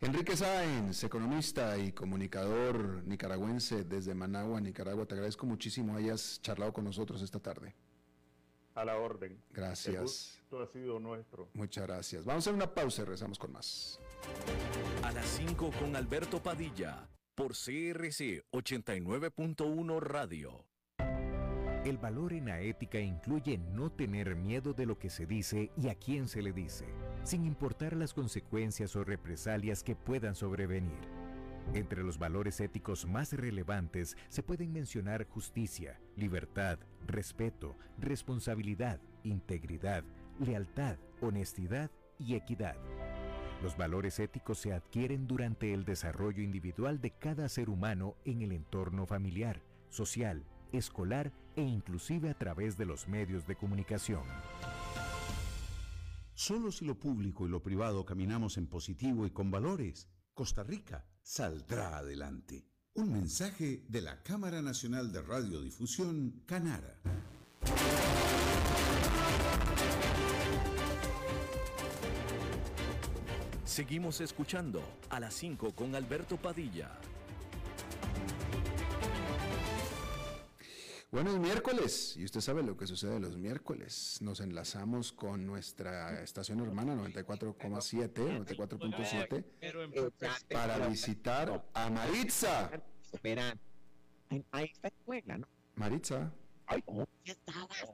Enrique Sáenz, economista y comunicador nicaragüense desde Managua, Nicaragua, te agradezco muchísimo hayas charlado con nosotros esta tarde. A la orden. Gracias. Todo ha sido nuestro. Muchas gracias. Vamos a hacer una pausa y regresamos con más. A las 5 con Alberto Padilla, por CRC 89.1 Radio. El valor en la ética incluye no tener miedo de lo que se dice y a quién se le dice, sin importar las consecuencias o represalias que puedan sobrevenir. Entre los valores éticos más relevantes se pueden mencionar justicia, libertad, respeto, responsabilidad, integridad, lealtad, honestidad y equidad. Los valores éticos se adquieren durante el desarrollo individual de cada ser humano en el entorno familiar, social, escolar e inclusive a través de los medios de comunicación. Solo si lo público y lo privado caminamos en positivo y con valores, Costa Rica saldrá adelante. Un mensaje de la Cámara Nacional de Radiodifusión, Canara. Seguimos escuchando a las 5 con Alberto Padilla. Bueno, es miércoles y usted sabe lo que sucede los miércoles. Nos enlazamos con nuestra estación hermana 94,7, 94.7 para visitar a Maritza. Espera, ahí está escuela, ¿no? Maritza. Ay, ¿cómo estabas?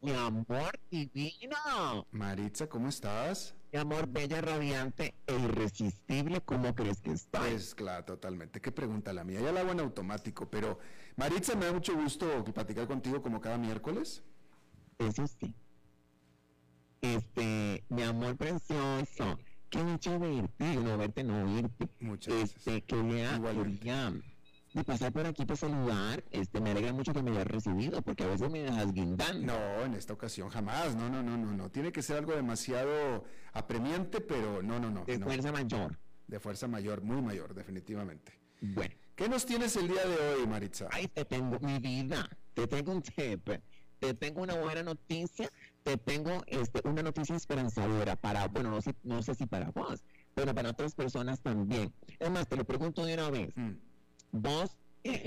Mi amor divino. Maritza, ¿cómo estás? Mi amor, bella, radiante e irresistible, ¿cómo crees que está? Pues claro, totalmente. Qué pregunta la mía. Ya la hago en automático, pero Maritza, me da mucho gusto platicar contigo como cada miércoles. Eso sí. Este, mi amor precioso, Qué dicha verte, no verte, no oírte. Muchas este, Quería, quería de pasar por aquí para saludar. Este, me alegra mucho que me hayas recibido, porque a veces me dejas guindando. No, en esta ocasión jamás. No, no, no, no, no. Tiene que ser algo demasiado apremiante, pero no, no, no. De fuerza mayor. De fuerza mayor, muy mayor, definitivamente. Bueno. ¿Qué nos tienes el día de hoy, Maritza? Ay, te tengo mi vida. Te tengo un tip. Te tengo una buena noticia. Te tengo este, una noticia esperanzadora para, bueno, no sé, no sé si para vos, pero para otras personas también. Es más, te lo pregunto de una vez. Mm. ¿Vos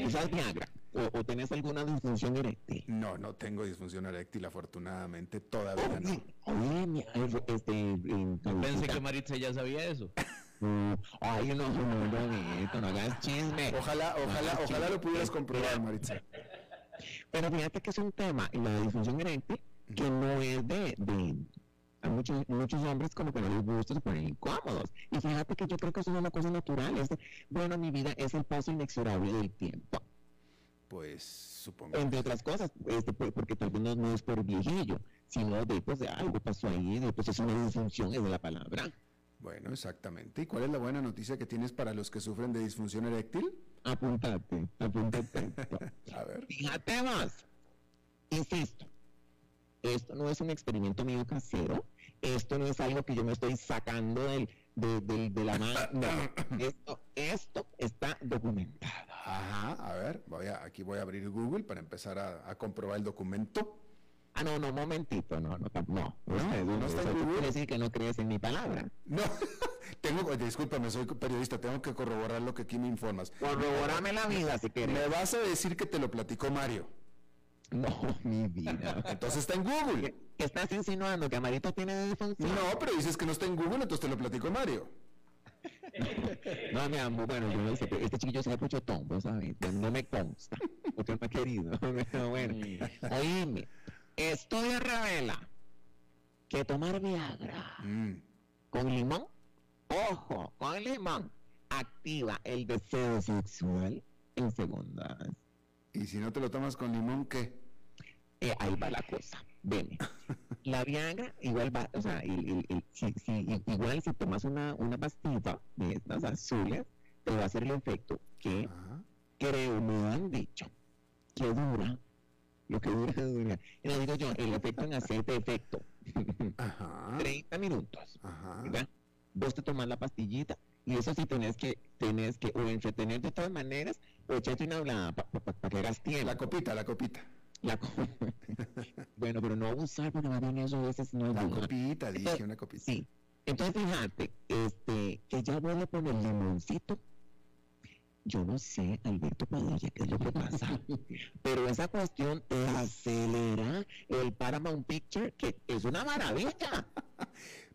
usas Viagra? O, o, tenés alguna disfunción eréctil? No, no tengo disfunción eréctil, afortunadamente, todavía no. Oye, este, Pensé que Maritza ya sabía eso. ay, no, no, no, no, no hagas chisme. Ojalá, ojalá, ojalá lo pudieras comprobar, Maritza. Pero fíjate que es un tema, la disfunción eréctil, que no es de, de a muchos, muchos hombres como que no les gusta, se ponen incómodos. Y fíjate que yo creo que eso es una cosa natural. Es bueno, mi vida es el paso inexorable del tiempo. Pues supongo. Entre otras cosas, este, porque tal vez no, es por viejillo, sino de, pues, de algo pasó ahí, de, pues es una disfunción, es de la palabra. Bueno, exactamente. ¿Y cuál es la buena noticia que tienes para los que sufren de disfunción eréctil? Apúntate, apúntate. a ver. Fíjate más. Insisto, esto no es un experimento mío casero, esto no es algo que yo me estoy sacando del, de, la mano. esto, esto está documentado. Ajá, a ver, voy a, aquí voy a abrir Google para empezar a, comprobar el documento. Ah, no, no, momentito, no, no, no. No, no está en Google. decir que no crees en mi palabra. No, tengo, discúlpame, soy periodista, tengo que corroborar lo que aquí me informas. Corroborame la vida si quieres. Me vas a decir que te lo platicó Mario. No, mi vida. Entonces está en Google. ¿Estás insinuando que Amarito tiene disfunción? No, pero dices que no está en Google, entonces te lo platico Mario. No, mi amor, bueno, yo no sé, pero este chiquillo se ha puesto tonto, ¿sabes? No me consta, porque no me ha querido. Pero bueno, oíme, estudio revela que tomar Viagra mm. con limón, ojo, con limón, activa el deseo sexual en segundas. ¿Y si no te lo tomas con limón, qué? Eh, ahí va la cosa. Ven, la Viagra igual va, o sea, igual si tomas una, una pastilla de estas azules, te va a hacer el efecto que creo, me han dicho, que dura, lo que dura, dura. Y lo digo yo, el efecto en aceite efecto. Ajá. 30 minutos. Ajá. ¿verdad? Vos te tomas la pastillita y eso sí tenés que, tenés que o entretener de todas maneras o echarte una hablada para que hagas tiempo. La copita, la copita. La bueno, pero no abusar porque más bien eso a veces no es La copita, dije, una copita. Sí. Entonces fíjate, este, que ya voy a poner limoncito. Yo no sé, Alberto Padilla, qué es lo que pasa. pero esa cuestión acelera el Paramount Picture, que es una maravilla.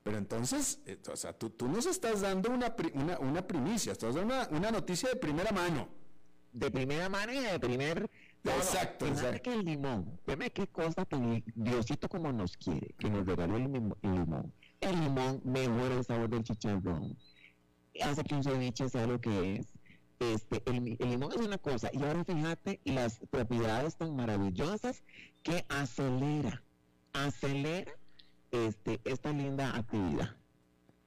Pero entonces, eh, o sea, tú, tú nos estás dando una, una, una primicia, estás dando una, una noticia de primera mano de primera mano y de primer... exacto, exacto. que el limón, dime qué cosa que Diosito como nos quiere, que nos regaló el, limón. El limón mejora el sabor del chicharrón. Hace que un ceviche sea lo que es. Este, el, limón es una cosa, y ahora fíjate las propiedades tan maravillosas que acelera, acelera este, esta linda actividad.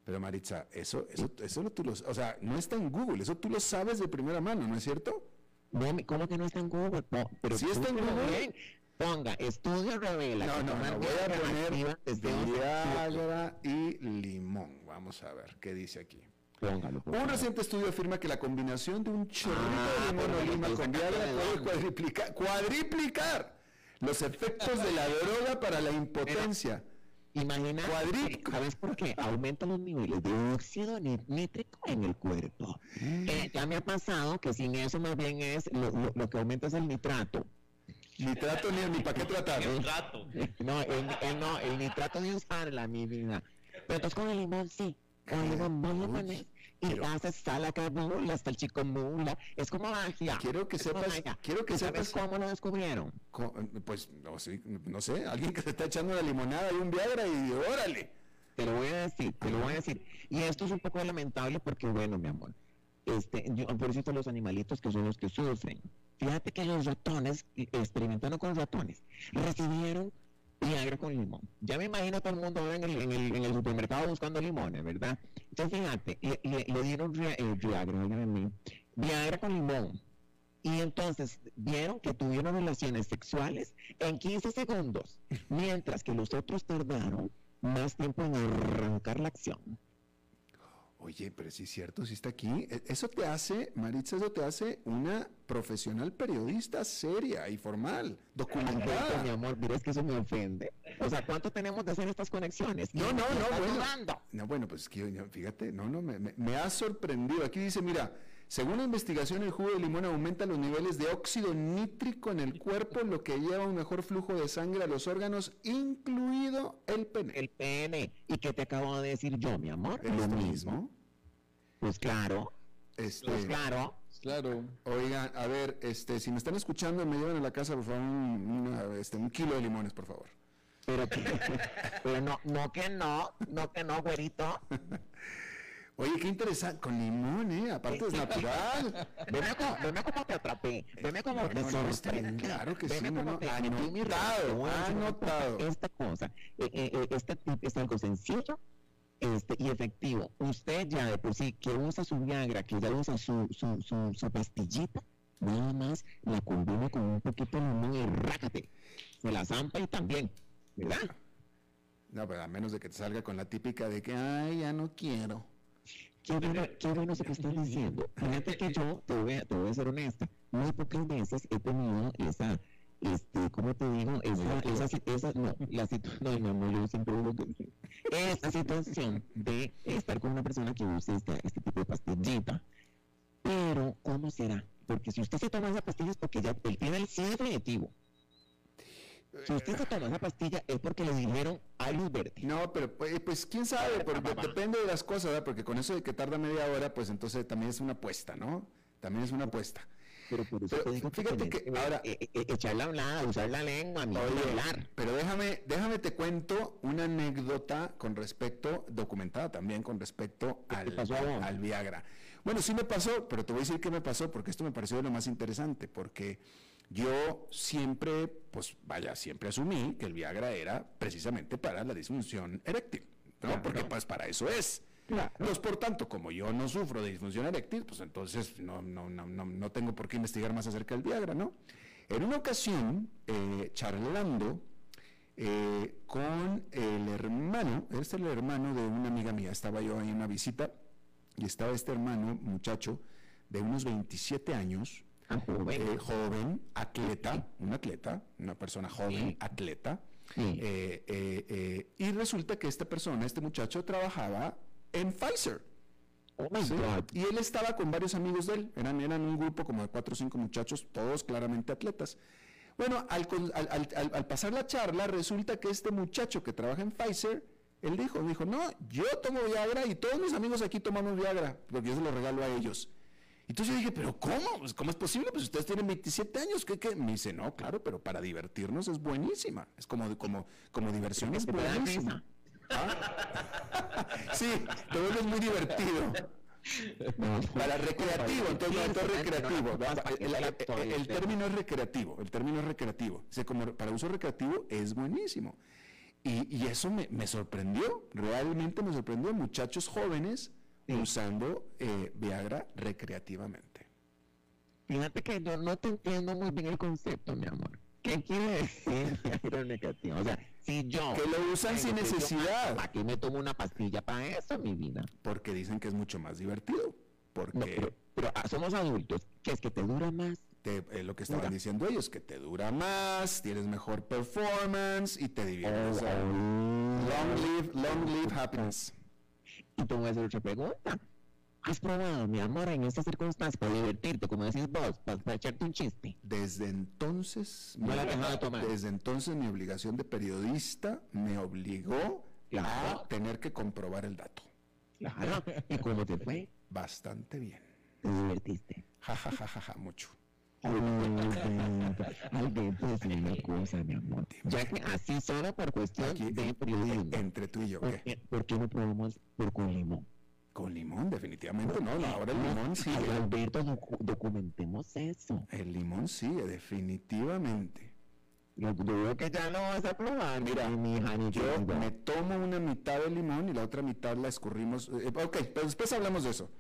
Pero Maritza, eso, eso, eso tú lo, o sea, no está en Google, eso tú lo sabes de primera mano, ¿no es cierto? ¿Cómo que no está en Google? pero sí está en Google. Ponga, estudio revela. No, no, no, voy a poner Viagra y limón. Vamos a ver qué dice aquí. Póngalo, un reciente estudio afirma que la combinación de un chorrito de ah, limón o lima con Viagra puede cuadriplicar, cuadriplicar los efectos de la droga para la impotencia. Imagina, ¿sabes por qué? Aumenta los niveles de óxido nítrico en el cuerpo. Mm. Eh, ya me ha pasado que sin eso más bien es, lo, que aumenta es el nitrato. Nitrato ni, ni para qué tratar. Nitrato. No, el, no, el nitrato de usarla, mi vida. Pero entonces con el limón sí. Con el limón vos le y haces sal mula, hasta el chico mula. Es como magia. Quiero que sepas. Quiero que sepas cómo lo descubrieron. Pues no, sé, no sé, alguien que se está echando una limonada y un Viagra y órale. Te lo voy a decir, te lo voy a decir. Y esto es un poco lamentable porque, bueno, mi amor, este, yo, por cierto, los animalitos que son los que sufren. Fíjate que los ratones, experimentando con ratones, recibieron Viagra con limón. Ya me imagino todo el mundo ahora en el, supermercado buscando limones, ¿verdad? Entonces, fíjate, le, le, dieron eh, Viagra, Viagra con limón. Y entonces vieron que tuvieron relaciones sexuales en 15 segundos, mientras que los otros tardaron más tiempo en arrancar la acción. Oye, pero sí es cierto, sí está aquí. E, eso te hace, Maritza, eso te hace una profesional periodista seria y formal, documentada. mi amor, mira, es que eso me ofende. O sea, ¿cuánto tenemos de hacer estas conexiones? No, no, no, bueno. No, bueno, pues fíjate, no, no, me, me ha sorprendido. Aquí dice, mira, según la investigación, el jugo de limón aumenta los niveles de óxido nítrico en el cuerpo, lo que lleva a un mejor flujo de sangre a los órganos, incluido el pene. El pene. ¿Y qué te acabo de decir yo, mi amor? ¿Es lo mismo? Pues claro. Este, pues claro. Claro. Oigan, a ver, este, si me están escuchando, me llevan a la casa, por favor, un, este, un kilo de limones, por favor. Pero, pero no, no que no, no que no, güerito. Oye, qué interesante, con limón, ¿eh? Aparte es natural. Veme cómo, veme cómo te atrapé, veme cómo te sorprendí. Claro que veme sí, cómo no, te anotado, anotado. Esta cosa, eh, eh, eh, este tip es algo sencillo este, y efectivo. Usted ya de por sí, que usa su Viagra, que ya usa su, su, su, su pastillita, nada más la combina con un poquito de limón y rácate. Se la zampa y también, ¿verdad? No, pero a menos de que te salga con la típica de que, ay, ya no quiero. Qué bueno, qué bueno eso que estás diciendo. Fíjate que yo, te voy, a, te voy a ser honesta, muy pocas veces he tenido esa, este, ¿cómo te digo? Esa, esa, esa no, la situación, no, no, yo siempre digo que esa situación de estar con una persona que use este, este tipo de pastillita. Pero, ¿cómo será? Porque si usted se toma esa pastilla es porque ya el tiene el sí definitivo. Si usted se toma esa pastilla es porque le dijeron a luz verde. No, pero pues, pues quién sabe, porque depende de las cosas, ¿verdad? Porque con eso de que tarda media hora, pues entonces también es una apuesta, ¿no? También es una apuesta. Pero por eso digo fíjate que, que ahora eh, eh, eh, echar la hablada, usar la lengua, ni hablar. Pero déjame, déjame te cuento una anécdota con respecto, documentada también con respecto al, al Viagra. Bueno, sí me pasó, pero te voy a decir qué me pasó, porque esto me pareció lo más interesante, porque yo siempre, pues vaya, siempre asumí que el Viagra era precisamente para la disfunción eréctil, ¿no? Porque pues para eso es. Pues por tanto, como yo no sufro de disfunción eréctil, pues entonces no, no, no, no, tengo por qué investigar más acerca del Viagra, ¿no? En una ocasión, eh, charlando eh, con el hermano, este es el hermano de una amiga mía, estaba yo ahí en una visita y estaba este hermano, muchacho, de unos 27 años, eh, joven. atleta, un atleta, una persona joven, atleta. Eh, eh, y resulta que esta persona, este muchacho, trabajaba en Pfizer. Oh y él estaba con varios amigos de él, eran, eran un grupo como de cuatro o cinco muchachos, todos claramente atletas. Bueno, al, al, pasar la charla, resulta que este muchacho que trabaja en Pfizer, él dijo, dijo, no, yo tomo Viagra y todos mis amigos aquí tomamos Viagra, porque yo se lo regalo a ellos. Entonces yo dije, ¿pero cómo? Pues, ¿Cómo es posible? Pues ustedes tienen 27 años. ¿Qué, qué? Me dice, no, claro, pero para divertirnos es buenísima. Es como, como, como diversión es buenísima. ¿Ah? sí, todo es muy divertido. Para recreativo, entonces no, recreativo. El, término es recreativo, el término es recreativo. O como para uso recreativo es buenísimo. Y, y eso me, me, sorprendió, realmente me sorprendió. Muchachos jóvenes usando eh, Viagra recreativamente. Fíjate que yo no te entiendo muy bien el concepto, mi amor. ¿Qué quiere decir Viagra recreativo? O sea, si yo... Que lo usan sin necesidad. ¿Para qué me tomo una pastilla para eso, mi vida? Porque dicen que es mucho más divertido. Porque... pero, ah, somos adultos. ¿Qué es que te dura más? Te, eh, lo que estaban diciendo ellos, que te dura más, tienes mejor performance y te diviertes. Oh, oh. long live, long live happiness. Y te voy a hacer otra pregunta. ¿Has probado, mi amor, en estas circunstancias para divertirte, como decís vos, para, echarte un chiste? Desde entonces, no la de tomar. desde entonces mi obligación de periodista me obligó a tener que comprobar el dato. Claro. ¿Y cómo te fue? Bastante bien. ¿Te divertiste? Ja, ja, ja, ja, ja mucho. Ay, pues una cosa, mi amor. Ya que así solo por cuestión de periodismo. Entre tú y yo, ¿qué? ¿Por qué no probamos por con limón? Con limón, definitivamente no. no ahora el limón sigue. Alberto, documentemos eso. El limón sigue, definitivamente. Yo, veo que ya no vas a probar. Mira, mi hija, ni yo me tomo una mitad de limón y la otra mitad la escurrimos. Eh, ok, pero después hablamos de eso.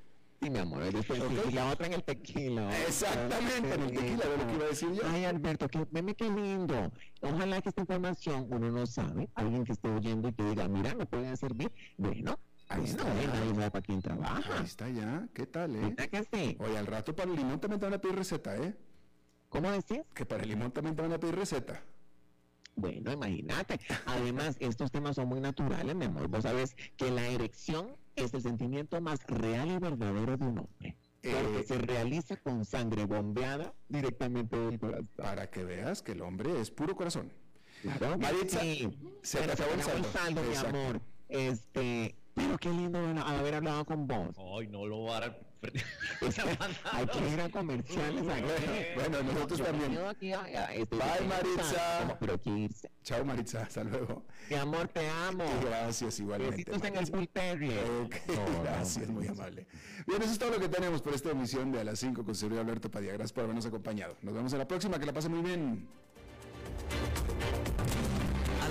Sí, mi amor, y la otra en el tequila. Exactamente, en el tequila, de lo que iba a decir yo. Ay, Alberto, que, veme qué lindo. Ojalá que esta información uno no sabe, alguien que esté oyendo y que diga, mira, me pueden servir. Bueno, Ahí está, ahí va para quien trabaja. Ahí está ya, ¿qué tal, eh? ¿Qué sí? Oye, al rato para el limón también te van a pedir receta, ¿eh? ¿Cómo decís? Que para el limón también te van a pedir receta. Bueno, imagínate. Además, estos temas son muy naturales, mi amor. Vos sabés que la erección es el sentimiento más real y verdadero de un hombre. Porque eh, se realiza con sangre bombeada directamente del corazón. Para que veas que el hombre es puro corazón. Claro, Maritza, se te acabó el saldo. mi amor. Este, pero qué lindo haber hablado con vos. Ay, no lo va a dar. Hay que ir a comerciales Bueno, nosotros también. Bye, Maritza. Pero irse. Chao, Maritza. Hasta luego. Mi amor, te amo. Gracias, igualmente. Besitos en el Bull gracias, muy amable. Bien, eso es todo lo que tenemos por esta emisión de A las 5 con Sergio Alberto Padilla. Gracias por habernos acompañado. Nos vemos en la próxima. Que la pase muy bien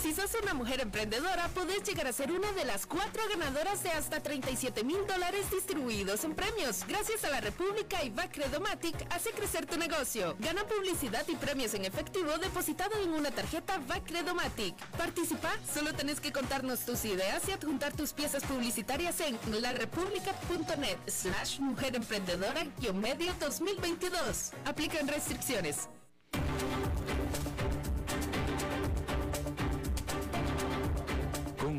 Si sos una mujer emprendedora, podés llegar a ser una de las cuatro ganadoras de hasta 37 mil dólares distribuidos en premios. Gracias a la República y Bacredomatic, hace crecer tu negocio. Gana publicidad y premios en efectivo depositado en una tarjeta Bacredomatic. Participa, solo tenés que contarnos tus ideas y adjuntar tus piezas publicitarias en larepublica.net slash mujer emprendedora-medio 2022. Aplican restricciones.